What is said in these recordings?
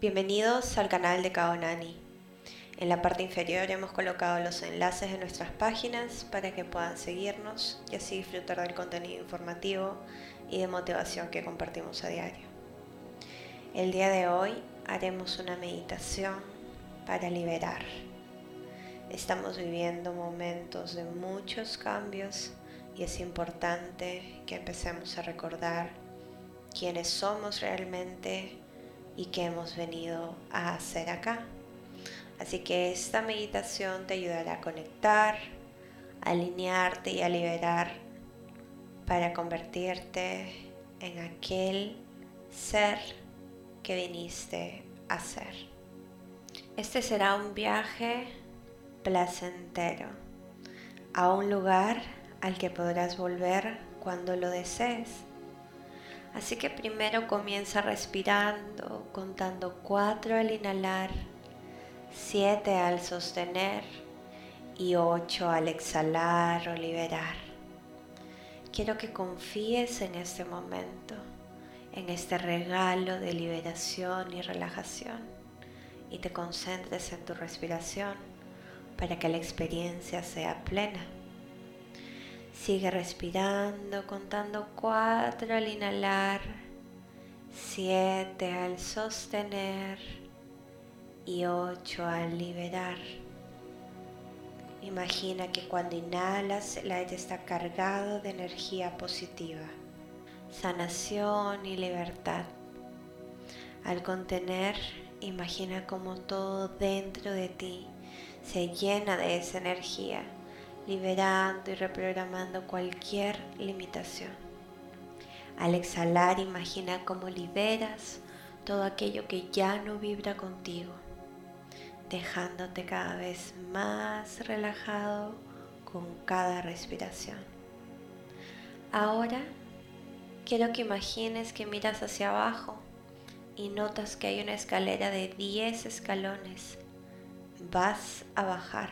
Bienvenidos al canal de Kaonani. En la parte inferior hemos colocado los enlaces de nuestras páginas para que puedan seguirnos y así disfrutar del contenido informativo y de motivación que compartimos a diario. El día de hoy haremos una meditación para liberar. Estamos viviendo momentos de muchos cambios y es importante que empecemos a recordar quiénes somos realmente y qué hemos venido a hacer acá. Así que esta meditación te ayudará a conectar, a alinearte y a liberar para convertirte en aquel ser que viniste a ser. Este será un viaje placentero a un lugar al que podrás volver cuando lo desees Así que primero comienza respirando, contando cuatro al inhalar, siete al sostener y ocho al exhalar o liberar. Quiero que confíes en este momento, en este regalo de liberación y relajación y te concentres en tu respiración para que la experiencia sea plena. Sigue respirando, contando cuatro al inhalar, siete al sostener y ocho al liberar. Imagina que cuando inhalas el aire está cargado de energía positiva, sanación y libertad. Al contener, imagina como todo dentro de ti se llena de esa energía liberando y reprogramando cualquier limitación. Al exhalar, imagina cómo liberas todo aquello que ya no vibra contigo, dejándote cada vez más relajado con cada respiración. Ahora quiero que imagines que miras hacia abajo y notas que hay una escalera de 10 escalones. Vas a bajar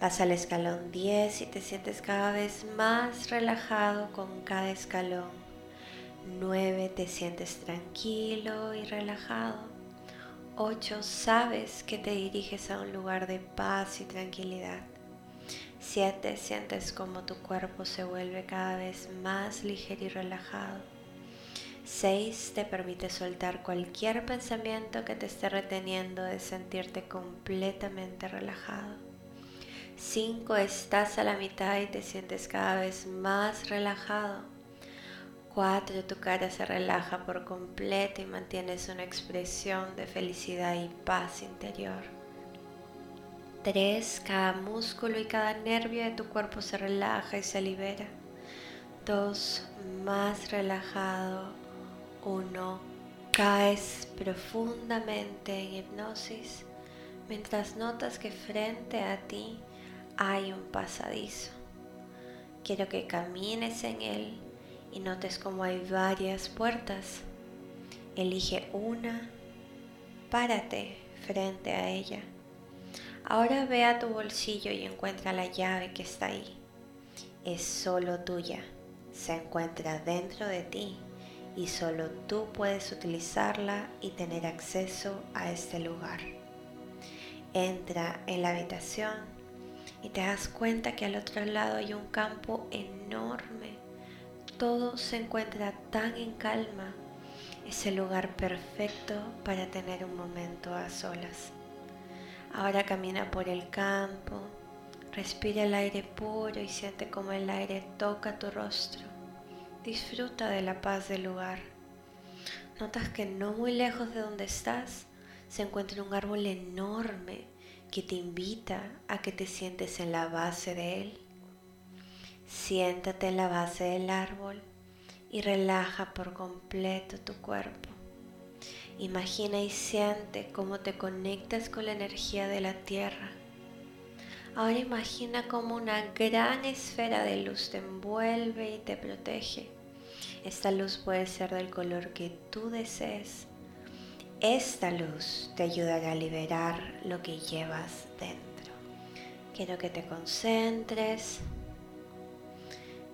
Vas al escalón 10 y te sientes cada vez más relajado con cada escalón. 9 te sientes tranquilo y relajado. 8 sabes que te diriges a un lugar de paz y tranquilidad. 7 sientes como tu cuerpo se vuelve cada vez más ligero y relajado. 6 te permite soltar cualquier pensamiento que te esté reteniendo de sentirte completamente relajado. 5 estás a la mitad y te sientes cada vez más relajado. 4 tu cara se relaja por completo y mantienes una expresión de felicidad y paz interior. 3 cada músculo y cada nervio de tu cuerpo se relaja y se libera. 2 más relajado. 1 caes profundamente en hipnosis mientras notas que frente a ti hay un pasadizo. Quiero que camines en él y notes como hay varias puertas. Elige una, párate frente a ella. Ahora ve a tu bolsillo y encuentra la llave que está ahí. Es solo tuya, se encuentra dentro de ti y solo tú puedes utilizarla y tener acceso a este lugar. Entra en la habitación y te das cuenta que al otro lado hay un campo enorme. Todo se encuentra tan en calma. Es el lugar perfecto para tener un momento a solas. Ahora camina por el campo, respira el aire puro y siente como el aire toca tu rostro. Disfruta de la paz del lugar. Notas que no muy lejos de donde estás se encuentra un árbol enorme que te invita a que te sientes en la base de él. Siéntate en la base del árbol y relaja por completo tu cuerpo. Imagina y siente cómo te conectas con la energía de la tierra. Ahora imagina cómo una gran esfera de luz te envuelve y te protege. Esta luz puede ser del color que tú desees esta luz te ayudará a liberar lo que llevas dentro. Quiero que te concentres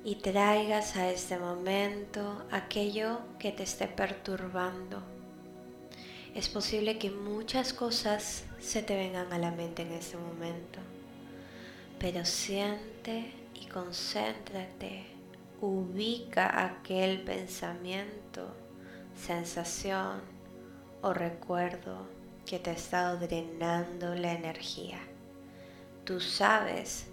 y traigas a este momento aquello que te esté perturbando. Es posible que muchas cosas se te vengan a la mente en este momento, pero siente y concéntrate, ubica aquel pensamiento, sensación o recuerdo que te ha estado drenando la energía. Tú sabes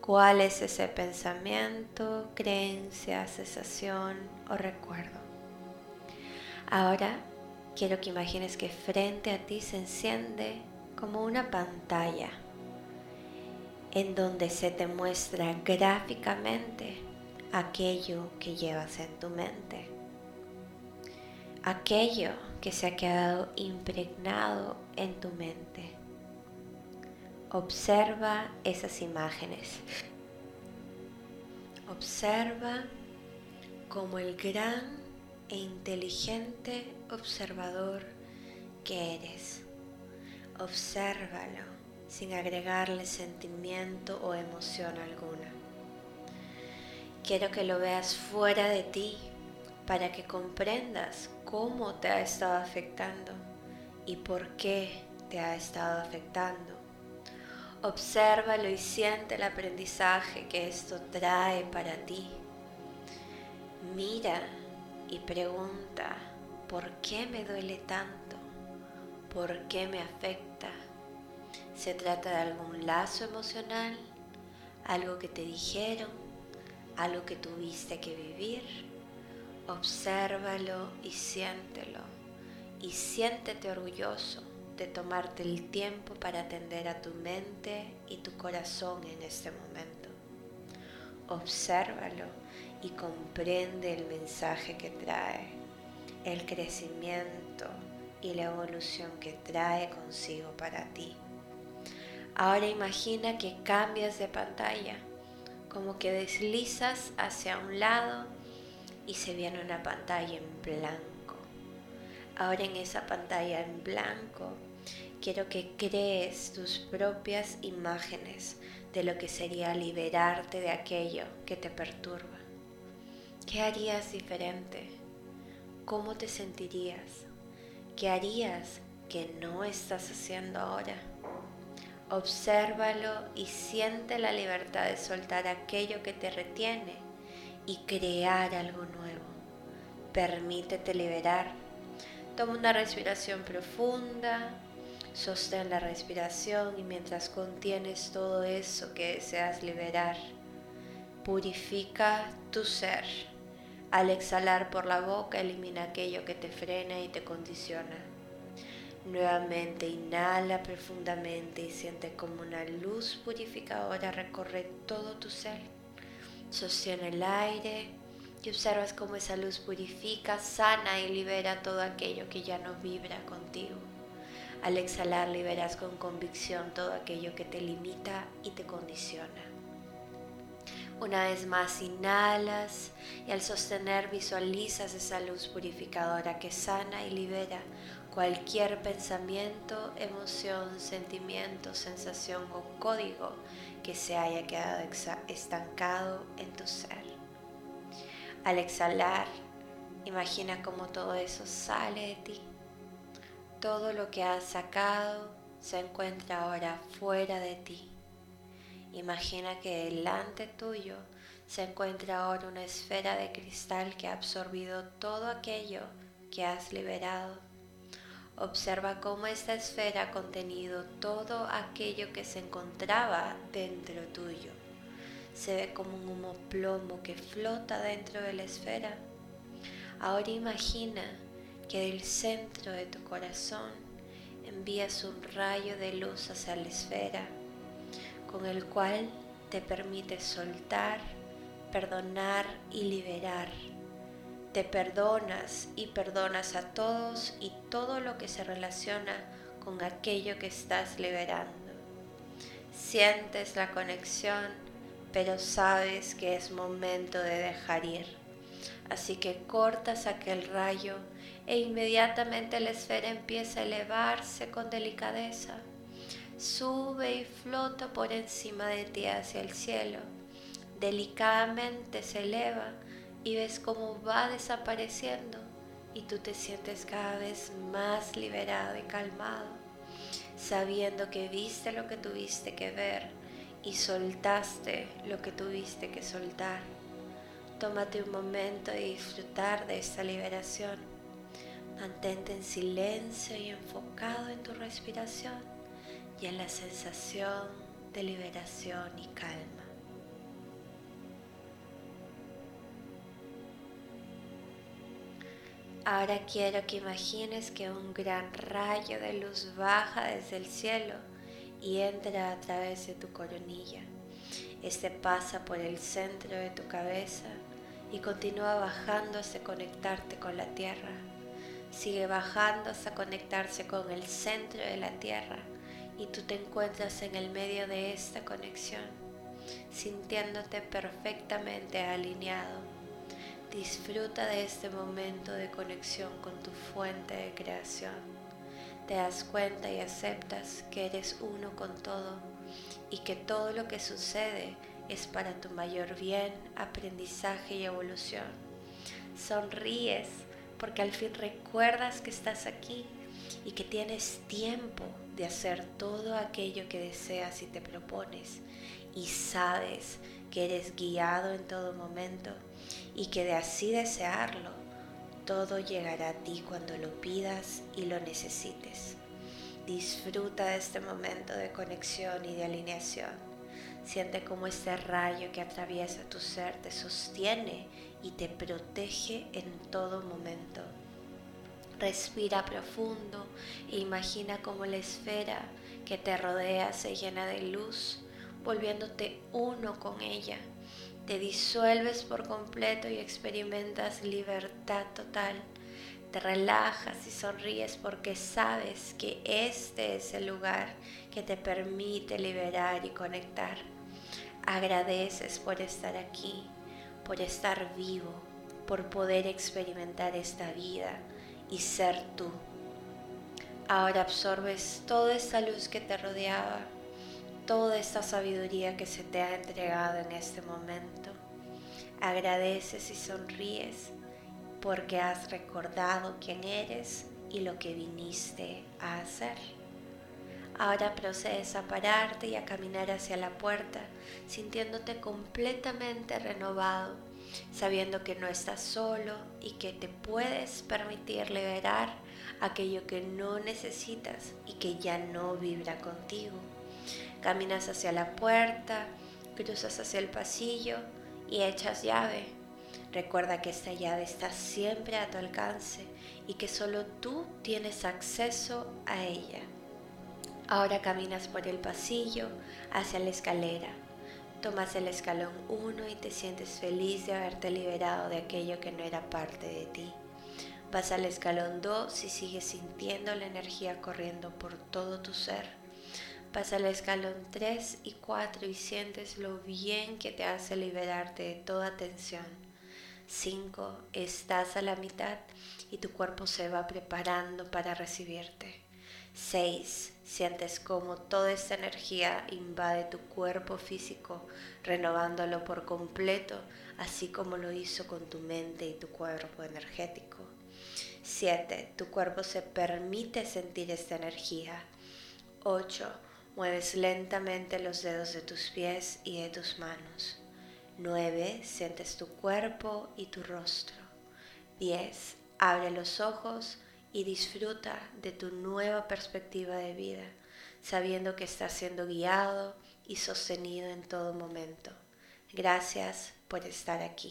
cuál es ese pensamiento, creencia, sensación o recuerdo. Ahora quiero que imagines que frente a ti se enciende como una pantalla en donde se te muestra gráficamente aquello que llevas en tu mente, aquello que se ha quedado impregnado en tu mente. Observa esas imágenes. Observa como el gran e inteligente observador que eres. Obsérvalo sin agregarle sentimiento o emoción alguna. Quiero que lo veas fuera de ti para que comprendas cómo te ha estado afectando y por qué te ha estado afectando. Obsérvalo y siente el aprendizaje que esto trae para ti. Mira y pregunta, ¿por qué me duele tanto? ¿Por qué me afecta? ¿Se trata de algún lazo emocional? ¿Algo que te dijeron? ¿Algo que tuviste que vivir? Obsérvalo y siéntelo. Y siéntete orgulloso de tomarte el tiempo para atender a tu mente y tu corazón en este momento. Obsérvalo y comprende el mensaje que trae, el crecimiento y la evolución que trae consigo para ti. Ahora imagina que cambias de pantalla, como que deslizas hacia un lado y se viene una pantalla en blanco. Ahora en esa pantalla en blanco quiero que crees tus propias imágenes de lo que sería liberarte de aquello que te perturba. ¿Qué harías diferente? ¿Cómo te sentirías? ¿Qué harías que no estás haciendo ahora? Obsérvalo y siente la libertad de soltar aquello que te retiene y crear algo nuevo. Permítete liberar. Toma una respiración profunda, sostén la respiración y mientras contienes todo eso que deseas liberar, purifica tu ser. Al exhalar por la boca, elimina aquello que te frena y te condiciona. Nuevamente inhala profundamente y siente como una luz purificadora recorre todo tu ser. Sostiene el aire y observas cómo esa luz purifica, sana y libera todo aquello que ya no vibra contigo. Al exhalar liberas con convicción todo aquello que te limita y te condiciona. Una vez más inhalas y al sostener visualizas esa luz purificadora que sana y libera cualquier pensamiento, emoción, sentimiento, sensación o código que se haya quedado estancado en tu ser. Al exhalar, imagina cómo todo eso sale de ti. Todo lo que has sacado se encuentra ahora fuera de ti Imagina que delante tuyo se encuentra ahora una esfera de cristal que ha absorbido todo aquello que has liberado. Observa cómo esta esfera ha contenido todo aquello que se encontraba dentro tuyo. Se ve como un humo plomo que flota dentro de la esfera. Ahora imagina que del centro de tu corazón envías un rayo de luz hacia la esfera con el cual te permite soltar, perdonar y liberar. Te perdonas y perdonas a todos y todo lo que se relaciona con aquello que estás liberando. Sientes la conexión, pero sabes que es momento de dejar ir. Así que cortas aquel rayo e inmediatamente la esfera empieza a elevarse con delicadeza sube y flota por encima de ti hacia el cielo. Delicadamente se eleva y ves cómo va desapareciendo y tú te sientes cada vez más liberado y calmado, sabiendo que viste lo que tuviste que ver y soltaste lo que tuviste que soltar. Tómate un momento de disfrutar de esta liberación. Mantente en silencio y enfocado en tu respiración y en la sensación de liberación y calma. Ahora quiero que imagines que un gran rayo de luz baja desde el cielo y entra a través de tu coronilla. Este pasa por el centro de tu cabeza y continúa bajando hasta conectarte con la tierra. Sigue bajando hasta conectarse con el centro de la tierra y tú te encuentras en el medio de esta conexión, sintiéndote perfectamente alineado Disfruta de este momento de conexión con tu fuente de creación. Te das cuenta y aceptas que eres uno con todo y que todo lo que sucede es para tu mayor bien, aprendizaje y evolución. Sonríes porque al fin recuerdas que estás aquí y que tienes tiempo de hacer todo aquello que deseas y te propones y sabes que eres guiado en todo momento y que de así desearlo, todo llegará a ti cuando lo pidas y lo necesites. Disfruta de este momento de conexión y de alineación. Siente cómo este rayo que atraviesa tu ser te sostiene y te protege en todo momento. Respira profundo e imagina cómo la esfera que te rodea se llena de luz, volviéndote uno con ella te disuelves por completo y experimentas libertad total. Te relajas y sonríes porque sabes que este es el lugar que te permite liberar y conectar. Agradeces por estar aquí, por estar vivo, por poder experimentar esta vida y ser tú. Ahora absorbes toda esta luz que te rodeaba toda esta sabiduría que se te ha entregado en este momento. Agradeces y sonríes porque has recordado quién eres y lo que viniste a hacer. Ahora procedes a pararte y a caminar hacia la puerta, sintiéndote completamente renovado, sabiendo que no estás solo y que te puedes permitir liberar aquello que no necesitas y que ya no vibra contigo. Caminas hacia la puerta, cruzas hacia el pasillo y echas llave. Recuerda que esta llave está siempre a tu alcance y que solo tú tienes acceso a ella. Ahora caminas por el pasillo hacia la escalera. Tomas el escalón 1 y te sientes feliz de haberte liberado de aquello que no era parte de ti. Vas al escalón 2 y sigues sintiendo la energía corriendo por todo tu ser. Pasa al escalón 3 y 4 y sientes lo bien que te hace liberarte de toda tensión. 5. Estás a la mitad y tu cuerpo se va preparando para recibirte. 6. Sientes como toda esta energía invade tu cuerpo físico, renovándolo por completo, así como lo hizo con tu mente y tu cuerpo energético. 7. Tu cuerpo se permite sentir esta energía. 8 Mueves lentamente los dedos de tus pies y de tus manos. 9. Sientes tu cuerpo y tu rostro. 10. Abre los ojos y disfruta de tu nueva perspectiva de vida, sabiendo que estás siendo guiado y sostenido en todo momento. Gracias por estar aquí.